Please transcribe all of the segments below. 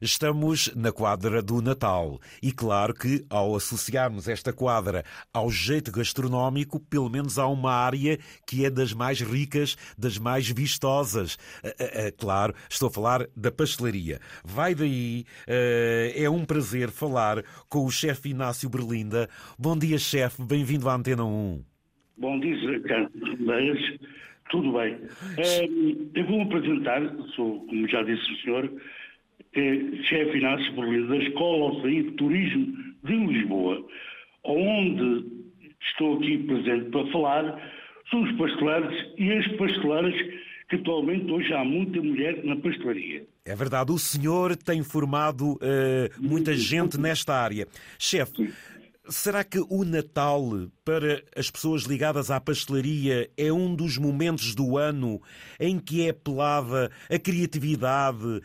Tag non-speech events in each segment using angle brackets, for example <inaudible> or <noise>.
Estamos na quadra do Natal e claro que ao associarmos esta quadra ao jeito gastronómico, pelo menos há uma área que é das mais ricas, das mais vistosas. Claro, estou a falar da pastelaria. Vai daí, é um prazer falar com o chefe Inácio Berlinda. Bom dia, chefe, bem-vindo à Antena 1. Bom dia, Carlos. Tudo bem. Eu vou apresentar, sou, como já disse o senhor, é chefe Inácio Berlim da Escola de Turismo de Lisboa, onde estou aqui presente para falar são os pasteleiros e as pasteleiras que atualmente hoje há muita mulher na pastelaria. É verdade, o senhor tem formado uh, muita gente nesta área. Chefe, Será que o Natal, para as pessoas ligadas à pastelaria, é um dos momentos do ano em que é apelada a criatividade,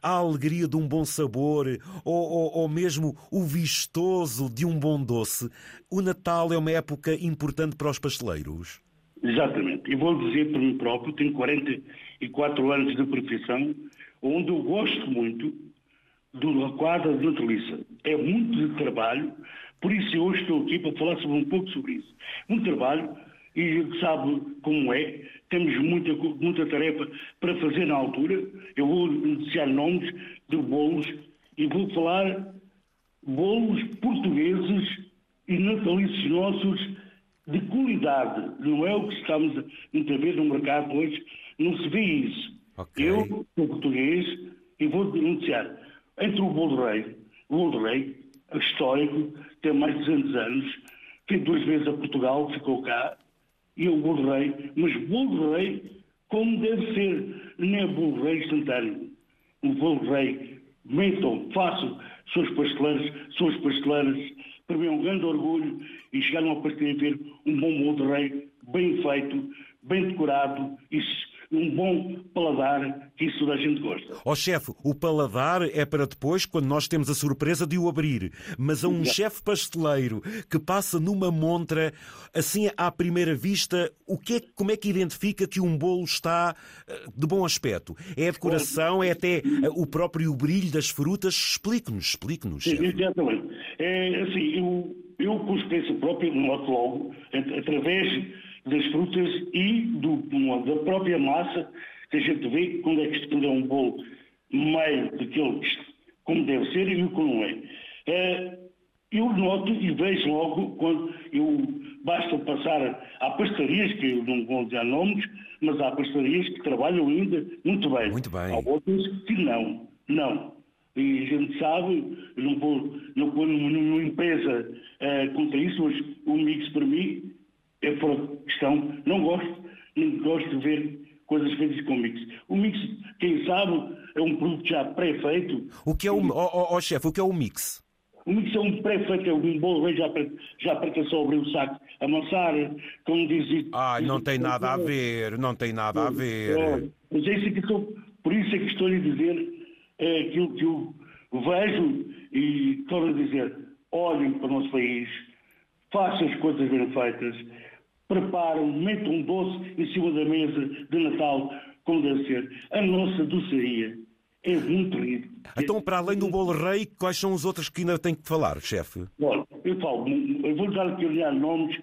a, alegria de um bom sabor ou, ou, ou mesmo o vistoso de um bom doce? O Natal é uma época importante para os pasteleiros? Exatamente. E vou dizer por mim próprio, tenho 44 anos de profissão, onde eu gosto muito do quadro de nataliça. É muito de trabalho, por isso hoje estou aqui para falar sobre um pouco sobre isso. Um trabalho, e sabe como é, temos muita, muita tarefa para fazer na altura. Eu vou anunciar nomes de bolos e vou falar bolos portugueses e natalícios nossos de qualidade. Não é o que estamos a ver no mercado hoje, não se vê isso. Okay. Eu sou português e vou denunciar entre o bolo rei, o bolo rei, histórico, tem mais de 200 anos, fez duas vezes a Portugal, ficou cá, e o bolo rei, mas bolo rei como deve ser, não é bolo rei instantâneo. O bolo rei, metam, façam, suas pasteleiras, suas pasteleiras, para mim é um grande orgulho e chegaram a partir de ver um bom bolo rei, bem feito, bem decorado e um bom paladar, que isso toda a gente gosta. Ó oh, chefe, o paladar é para depois, quando nós temos a surpresa de o abrir. Mas a um chefe pasteleiro que passa numa montra, assim à primeira vista, o que é, como é que identifica que um bolo está eh, de bom aspecto? É a decoração, é até eh, o próprio brilho das frutas? Explique-nos, explique-nos. Exatamente. É, assim, eu, eu com experiência própria, noto logo, através das frutas e do, da própria massa, que a gente vê quando é que isto é um bolo meio daquele como deve ser e o que não é. é. Eu noto e vejo logo quando eu basta passar há pastarias, que eu não vou dizer nomes, mas há pastarias que trabalham ainda muito bem. Muito bem. Há outras que não, não. E a gente sabe, não vou, não vou numa empresa uh, contra isso, mas o mix para mim é por questão, não gosto, não gosto de ver coisas feitas com mix. O mix, quem sabe, é um produto já pré-feito. O que é o, oh, oh, chefe, o que é o mix? O mix é um pré-feito, é um bolo já para, já para só abrir o saco, amassar, como diz Ah, não tem nada a ver, não tem nada a ver. Mas é isso que estou, por isso é que estou a dizer é aquilo que eu vejo e estou a dizer, olhem para o nosso país, façam as coisas bem feitas, preparam, metam um doce em cima da mesa de Natal, como deve ser. A nossa doçaria é muito rica. Então, para além do bolo rei, quais são os outros que ainda tem que falar, chefe? Olha, eu falo, eu vou dar aqui olhar nomes.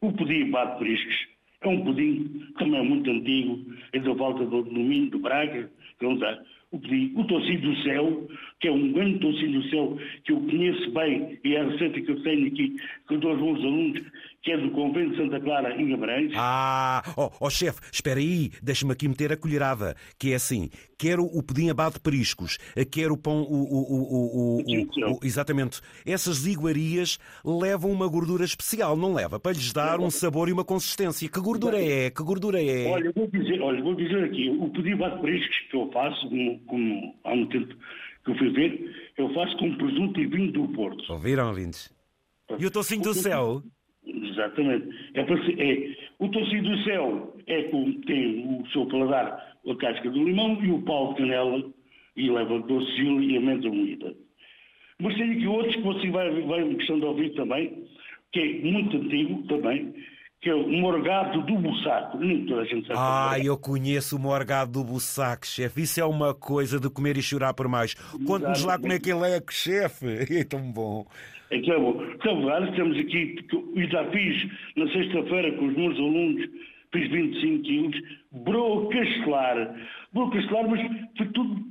O pudim bate priscos é um pudim que também é muito antigo, é da volta do domínio do Braga, que dar o pudim. O do céu, que é um grande tocinho do céu, que eu conheço bem, e é a receita que eu tenho aqui, com dois bons alunos, que é do Convento de Santa Clara em Guimarães. Ah, ó oh, oh, chefe, espera aí, deixa-me aqui meter a colherada, que é assim, quero o pudim abado de periscos, quero o pão, o, o, o, o, exatamente, essas iguarias levam uma gordura especial, não leva? Para lhes dar um sabor e uma consistência. Que gordura é? Que gordura é? Olha, vou dizer, olha, vou dizer aqui, o pudim abado de periscos que eu faço, como, há muito tempo que eu fui ver, eu faço com presunto e vinho do Porto. Ouviram, ouvintes? E o tocinho do céu? Exatamente. É, é, o tecido do céu é com, tem o seu paladar, a casca do limão e o pau de canela e leva doce e amêndoa moída. Mas tem aqui outros que você vai, vai gostando de ouvir também, que é muito antigo também, que é o morgado do Bussaco. Nem toda a gente sabe. Ah, eu conheço o morgado do Bussaco, chefe. Isso é uma coisa de comer e chorar por mais. Conte-nos lá como é que ele é, chefe. <laughs> É tão bom. É que é bom. Então, vários temos aqui, e já fiz na sexta-feira com os meus alunos, fiz 25 quilos, broa castelar. Broa castelar, mas foi tudo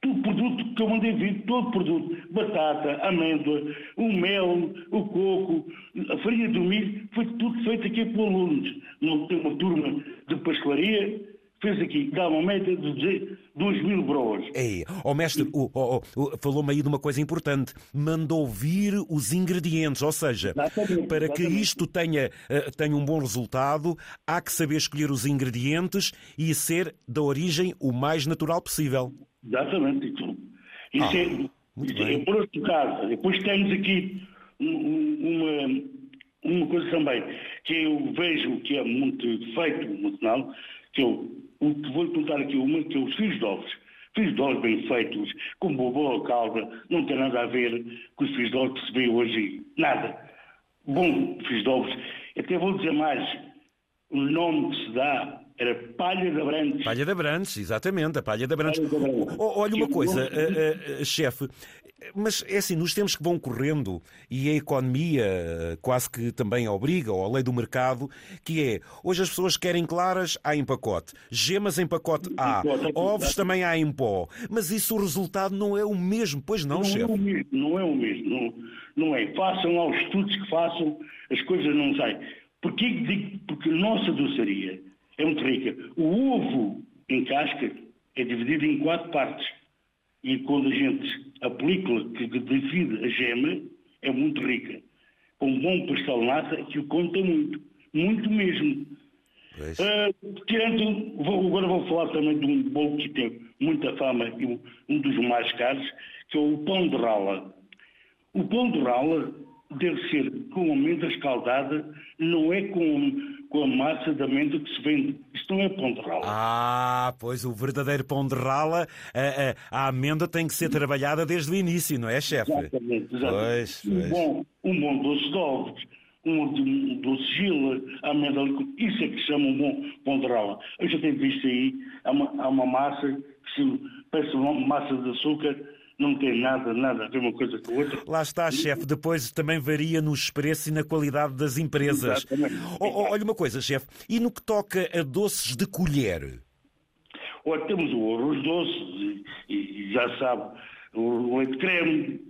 todo produto que eu mandei vir, todo produto, batata, amêndoa, o mel, o coco, a farinha do milho, foi tudo feito aqui por alunos. Não tem uma turma de pastelaria, fez aqui, dá uma média de 2 mil broas. Ei, oh, mestre, oh, oh, oh, falou-me aí de uma coisa importante. Mandou vir os ingredientes, ou seja, exatamente, para exatamente. que isto tenha, uh, tenha um bom resultado, há que saber escolher os ingredientes e ser da origem o mais natural possível. Exatamente. Isso, ah, é, isso é por outro caso. Depois temos aqui uma, uma coisa também que eu vejo que é muito feito no que eu vou contar aqui uma, que é os fios de ovos. Fios de ovos bem feitos, com boa calda, não tem nada a ver com os fios de ovos que se vê hoje. Nada. Bom, fios de ovos. Até vou dizer mais, o nome que se dá era Palha de Abrantes. Palha de Abrantes, exatamente, a Palha de Abrantes. Olha uma coisa, uh, uh, chefe, mas é assim, nos tempos que vão correndo e a economia quase que também obriga, ou a lei do mercado, que é, hoje as pessoas querem claras, há em pacote, gemas em pacote há, ovos também há em pó, mas isso o resultado não é o mesmo, pois não, não chefe? É o mesmo, não é o mesmo, não, não é. Façam aos estudos que façam, as coisas não saem. Porquê que digo? Porque a nossa doçaria é muito rica. O ovo em casca é dividido em quatro partes. E quando a gente aplica, que divide a gema, é muito rica. Com um bom pastel nata, que o conta muito. Muito mesmo. Uh, tirando, vou, agora vou falar também de um bolo que tem muita fama e um dos mais caros, que é o pão de rala. O pão de rala deve ser com amêndoa escaldada, não é com com a massa de amêndoa que se vende. Isto não é pão de rala. Ah, pois o verdadeiro pão de rala, a, a, a amêndoa tem que ser trabalhada desde o início, não é, chefe? Exatamente, exatamente. Pois, um, pois. Bom, um bom doce de ovos, um, doce gila, amêndoa, isso é que se chama um bom pão de rala. Eu já tenho visto aí, há uma, há uma massa que se parece uma massa de açúcar, não tem nada, nada a ver uma coisa com a outra. Lá está, chefe, depois também varia nos preços e na qualidade das empresas. Exatamente. olha uma coisa, chefe, e no que toca a doces de colher? Olha, temos o arroz doce, e, e já sabe, o leite creme,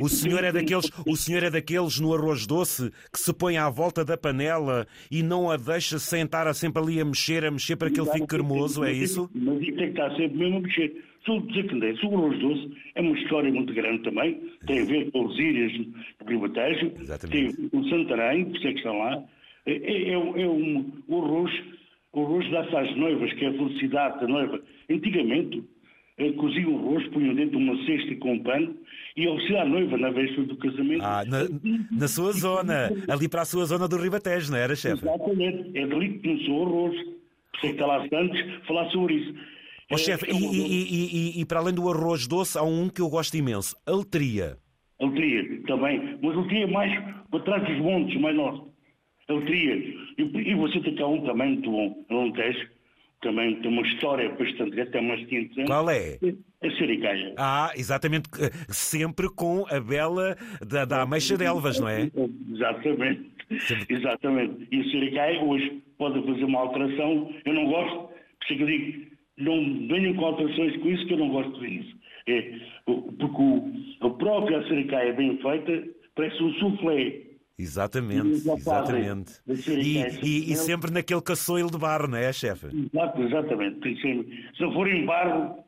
o senhor é daqueles, o senhor é daqueles no arroz doce que se põe à volta da panela e não a deixa sentar a sempre ali a mexer, a mexer para que ele fique cremoso, é isso? Mas tem que estar sempre mesmo a mexer. Sou desacredente. O arroz doce é uma história muito grande também, tem a ver com os ilhas de privatéio, tem o Santarém, por isso é que estão lá. É, é, é, é um, o arroz, o arroz dá-se às noivas, que é a felicidade da noiva. Antigamente, coziam o arroz, punham dentro de uma cesta com um pano e ofereciam à noiva na véspera do casamento. Ah, na, na, sua zona, ali para a sua zona do Ribatejo, não era, chefe? Exatamente, é dali que começou o arroz. Por isso é que está lá antes falar sobre isso. Oh, chefe, é, e, e, e, e, para além do arroz doce, há um que eu gosto imenso, altria. Altria, também. Mas altria mais para trás dos montes, mais norte. Altria. E, você tem cá um também muito bom, Alentejo também tem uma história bastante grande, tem umas 500 anos. Qual é? A Sericaia. Ah, exatamente, sempre com a bela da, da Ameixa de Elvas, não é? Exatamente, exatamente. E a Sericaia hoje pode fazer uma alteração, eu não gosto, por isso é que eu digo, não venham com alterações com isso, que eu não gosto de ver isso. É, porque o, a própria Sericaia bem feita parece um soufflé. Exatamente, exatamente. E, e, e, sempre naquele caçoilo de barro, não é, chefe? Exato, exatamente. Se não for em barro,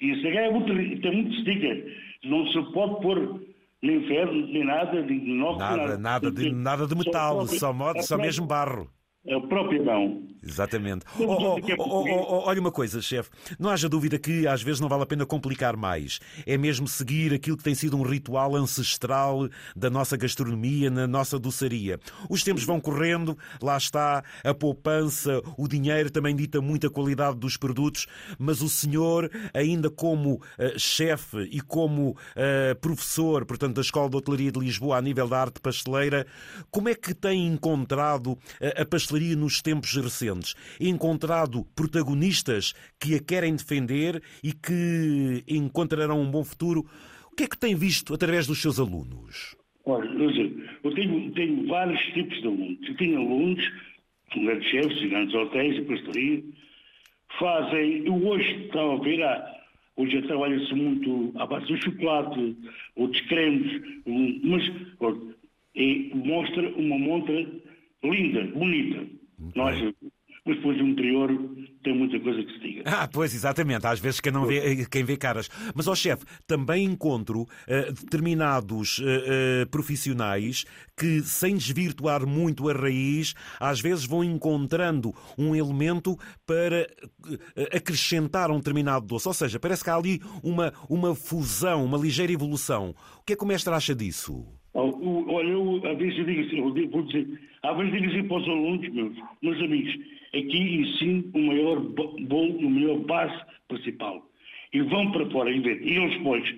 e isso é muito, tem muito sticker. Não se pode pôr nem ferro, nem nada, de inox, nada. Nada, nada de, nada de metal, só, só, modo, só mesmo barro. É a própria mão. Exatamente. Oh, oh, oh, olha uma coisa, chefe. Não haja dúvida que às vezes não vale a pena complicar mais. É mesmo seguir aquilo que tem sido um ritual ancestral da nossa gastronomia, na nossa doçaria. Os tempos vão correndo, lá está a poupança, o dinheiro também dita muita qualidade dos produtos, mas o senhor, ainda como uh, chefe e como uh, professor, portanto, da Escola de Hotelaria de Lisboa, a nível da arte pasteleira, como é que tem encontrado uh, a pastelaria nos tempos recentes? encontrado protagonistas que a querem defender e que encontrarão um bom futuro. O que é que tem visto através dos seus alunos? Olha, eu tenho, tenho vários tipos de alunos. Eu tenho alunos, grandes chefes, grandes hotéis, pastoria, fazem. Eu hoje estava a ver, hoje trabalha-se muito à base do chocolate, outros cremes, mas olha, é, mostra uma montra linda, bonita. Nós, mas depois o interior tem muita coisa que se diga. Ah, pois, exatamente. Às vezes quem, não vê, quem vê caras. Mas, ó chefe, também encontro uh, determinados uh, uh, profissionais que, sem desvirtuar muito a raiz, às vezes vão encontrando um elemento para acrescentar um determinado doce. Ou seja, parece que há ali uma, uma fusão, uma ligeira evolução. O que é que o mestre acha disso? Olha, eu às vezes digo assim, eu vou dizer, às vezes digo assim para os alunos meus, meus amigos, aqui ensino o maior bolo, o melhor base principal. E vão para fora e ver. E eles depois,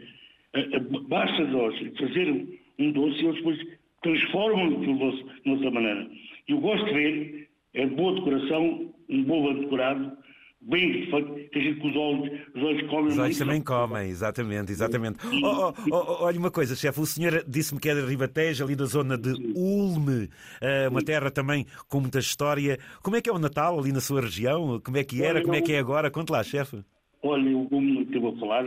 basta nós fazer um doce e eles depois transformam o doce de outra maneira. Eu gosto de ver, é boa decoração, um bolo decorado, bem que a gente com os olhos, os olhos comem. Os olhos também comem, exatamente, exatamente. Oh, oh, oh, olha uma coisa, chefe, o senhor disse-me que é de Ribatejo, ali da zona de Ulme, eh, uma terra também com muita história. Como é que é o Natal ali na sua região? Como é que era? Como é que é agora? Conte lá, chefe. Olha, eu, como estive a falar,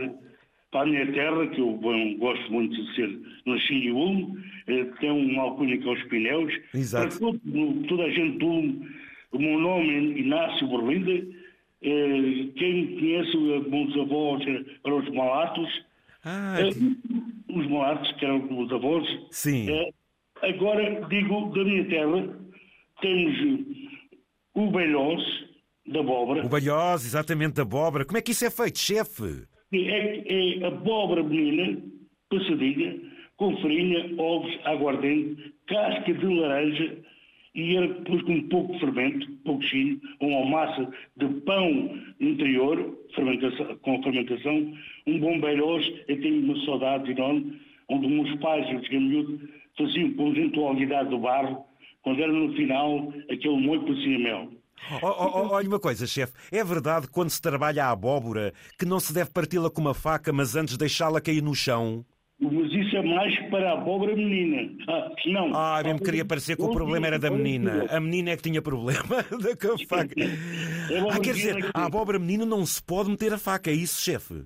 para a minha terra, que eu bom, gosto muito de ser nascido em Ulme, eh, tem uma alcunha que é os Pineus. Exato. Para todo, toda a gente de Ulme, o meu nome é Inácio Berlinda, quem conhece os avós eram os malatos. Ah, eh, os malatos, que eram os avós. Sim. Eh, agora, digo, da minha terra, temos o belhós da abóbora. O balhós, exatamente, da abóbora. Como é que isso é feito, chefe? É, é abóbora menina, passadinha, com farinha, ovos, aguardente, casca de laranja, e era depois com pouco fermento, pouco chino, uma massa de pão interior, fermentação, com fermentação, um bom beirós, eu tenho uma saudade enorme, onde meus pais, eu cheguei miúdo, faziam com gentilidade do barro, quando era no final, aquele molho parecia mel. Oh, oh, oh, olha uma coisa, chefe. É verdade quando se trabalha a abóbora que não se deve parti-la com uma faca, mas antes deixá-la cair no chão? Mas é mais para a abóbora menina. Ah, não. Ah, mesmo queria parecer que o problema era da menina. A menina é que tinha problema <laughs> da com a faca. Ah, quer dizer, a abóbora menina não se pode meter a faca, é isso, chefe?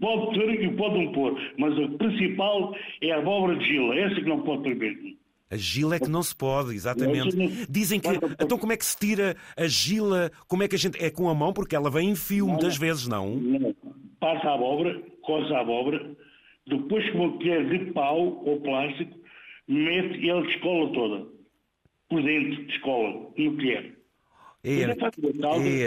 Pode ter e pode não pôr, mas a principal é a abóbora de gila, essa que não pode mesmo. A gila é que não se pode, exatamente. Dizem que. Então, como é que se tira a gila? Como é que a gente. É com a mão, porque ela vem em fio muitas vezes, não? Não. Passa a abóbora, coça a abóbora, depois que uma colher de pau ou plástico, mete e ela descola toda. Por dentro, descola, no colher. É,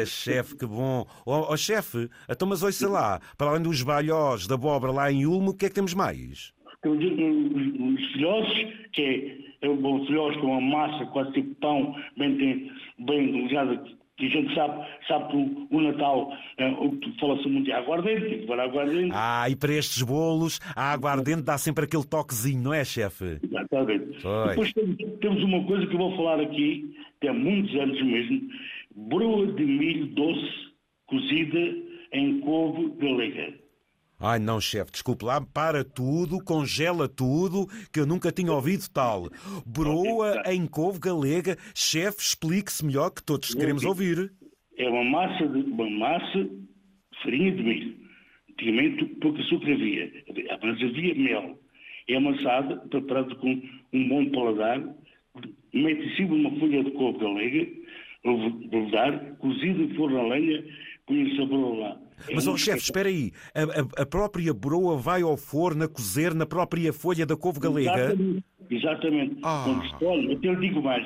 é chefe, que bom. Ó oh, oh, chefe, então, mas ouça lá, para além dos balhós da abóbora lá em Ulmo, o que é que temos mais? Temos os, filhosos, que é, é um filhós com uma massa quase tipo pão, bem, bem ligada que a gente sabe, sabe que o, Natal é, fala-se muito de aguardente, para aguardente. Ah, e para estes bolos, a aguardente dá sempre aquele toquezinho, não é, chefe? Exatamente. Foi. Depois temos, temos, uma coisa que eu vou falar aqui, que há muitos anos mesmo, broa de milho doce cozida em couve galega. Ai não, chefe, desculpe lá, para tudo, congela tudo, que eu nunca tinha ouvido tal. Broa em couve galega, chefe, explique-se melhor que todos queremos ouvir. É uma massa de, uma massa farinha de milho. Antigamente pouco açúcar havia, mas havia mel. É amassada, preparada com um bom paladar, mete em cima uma folha de couve galega, levedar, cozida em forno a lenha, põe o sabor lá mas, oh, chefe, espera aí. A, a, a, própria broa vai ao forno a cozer na própria folha da couve galega? Exatamente. Exatamente. Ah. Olha, até eu digo mais.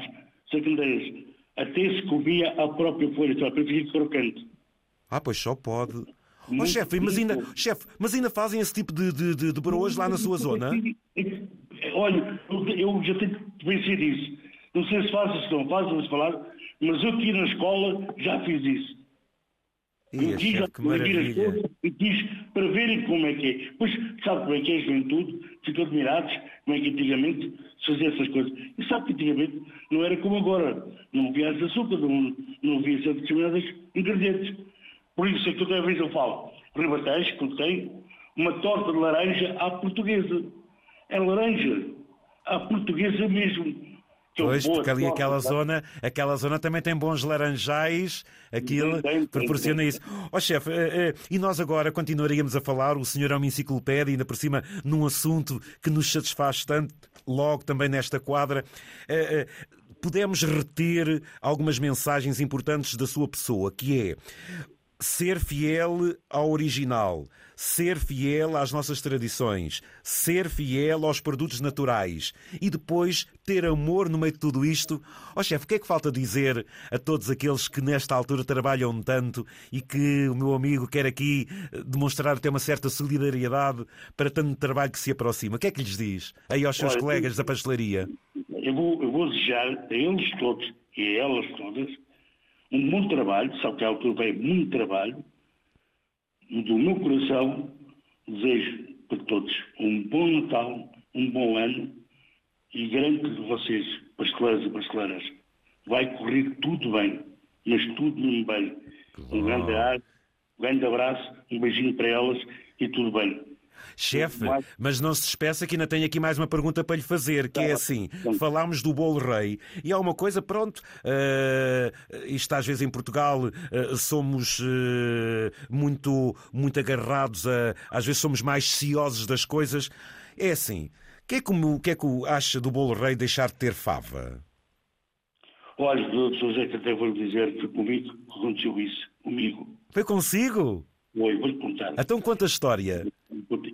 secundárias. Até se comia a própria folha, só para ficar crocante. Ah, pois só pode. Oh, chefe, mas ainda, chefe, mas ainda fazem esse tipo de, de, de, de broas lá na sua zona? Olha, eu já tenho que vencer isso. Não sei se faz, se não faz, vamos falar, mas eu aqui na escola já fiz isso. Ia, eu quis, que maravilha. E quis para verem como é que é. Pois sabe como é que é a juventude, ficam admirados como é que antigamente se fazia essas coisas. E sabe que antigamente não era como agora. Não havia açúcar, não, não havia determinados ingredientes. Por isso é que toda vez eu falo, Ribatejo, tem uma torta de laranja à portuguesa. É laranja, à portuguesa mesmo. É pois, porque ali aquela zona, aquela zona também tem bons laranjais, aquilo proporciona isso. Ó oh, chefe, uh, uh, e nós agora continuaríamos a falar, o senhor é uma enciclopédia, ainda por cima num assunto que nos satisfaz tanto, logo também nesta quadra. Uh, podemos reter algumas mensagens importantes da sua pessoa, que é ser fiel ao original, ser fiel às nossas tradições, ser fiel aos produtos naturais e depois ter amor no meio de tudo isto. Ó oh, chefe, o que é que falta dizer a todos aqueles que nesta altura trabalham tanto e que o meu amigo quer aqui demonstrar até uma certa solidariedade para tanto trabalho que se aproxima? O que é que lhes diz aí aos seus Olha, colegas da pastelaria? Eu vou, eu vou desejar a eles todos e a elas todas um bom trabalho, sabe que à altura vem muito trabalho, do meu coração desejo para todos um bom Natal, um bom ano e garanto que vocês, pasteleiros e pasteleiras, vai correr tudo bem, mas tudo muito bem. Um grande, um grande abraço, um beijinho para elas e tudo bem. Chefe, mas não se despeça que ainda tenho aqui mais uma pergunta para lhe fazer, que é tá assim, falámos do bolo rei e há uma coisa, pronto, uh, isto às vezes em Portugal uh, somos uh, muito, muito agarrados, a, às vezes somos mais ciosos das coisas. É assim, o que é que, o que é que acha do bolo rei deixar de ter fava? Olha, doutor José, que até vou lhe dizer que comigo aconteceu isso, comigo. Foi consigo? Foi, vou-lhe contar. Então conta a história.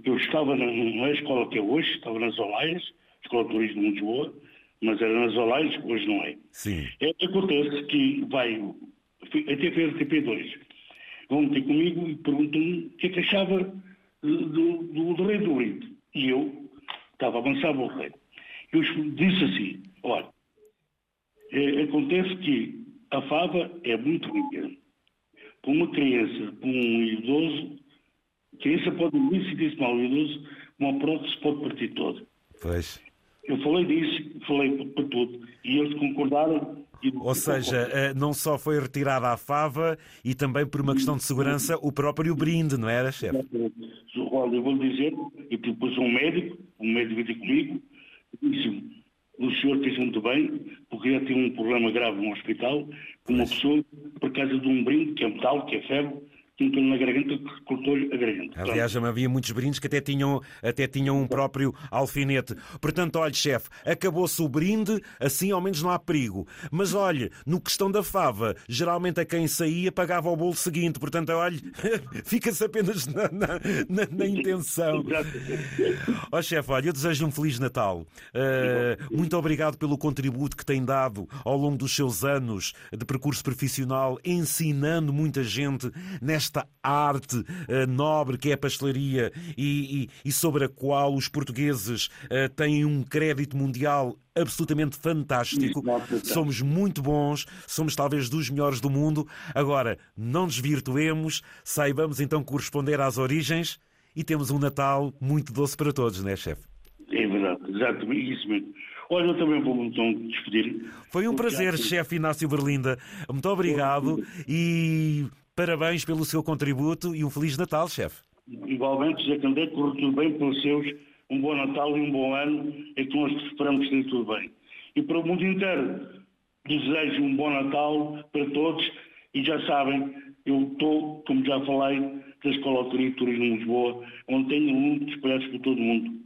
Eu estava na, não é a escola que é hoje, estava nas Olaias, Escola de Turismo de Lisboa, mas era nas Olaias, hoje não é. Sim. É, acontece que vai, até foi a RTP2, vão ter comigo e perguntam-me o que é que achava do, do, do Rei do Brito. E eu estava a avançar o Rei. Eu disse assim, olha, é, acontece que a fava é muito rica. Para uma criança, para um idoso, criança pode dormir se disse idoso, uma prótese pode partir todo. Pois. Eu falei disso, falei para tudo. E eles concordaram. E... Ou seja, eh, não só foi retirada a fava e também por uma questão de segurança o próprio brinde, não era, chefe? Olha, eu vou lhe dizer, e depois um médico, um médico veio comigo, disse o senhor fez muito bem, porque já tinha um problema grave no hospital, com uma pessoa, por causa de um brinde, que é metal, que é ferro, tinha na garganta que cortou-lhe a garganta. Aliás, já havia muitos brindes que até tinham, até tinham um próprio alfinete. Portanto, olhe, chefe, acabou-se o brinde, assim ao menos não há perigo. Mas olhe, no questão da fava, geralmente a quem saía pagava o bolo seguinte. Portanto, olhe, <laughs> fica-se apenas na, na, na, na intenção. <laughs> Ó oh, chefe, olha, eu desejo um Feliz Natal. Uh, muito obrigado pelo contributo que tem dado ao longo dos seus anos de percurso profissional, ensinando muita gente nesta esta arte uh, nobre que é a pastelaria e, e, e, sobre a qual os portugueses uh, têm um crédito mundial absolutamente fantástico. Somos muito bons, somos talvez dos melhores do mundo. Agora, não desvirtuemos, saibamos então corresponder às origens e temos um Natal muito doce para todos, não é, chefe? É verdade, exatamente isso mesmo. Olha, eu também vou então despedir. Foi um prazer, chefe Inácio Berlinda. Muito obrigado e Parabéns pelo seu contributo e um Feliz Natal, chefe. Igualmente, José Candé, corre tudo bem pelos seus. Um bom Natal e um bom ano e que nós esperamos que tudo bem. E para o mundo inteiro, desejo um bom Natal para todos e já sabem, eu estou, como já falei, da Escola de Turismo Lisboa, onde tenho alunos espalhados por todo o mundo.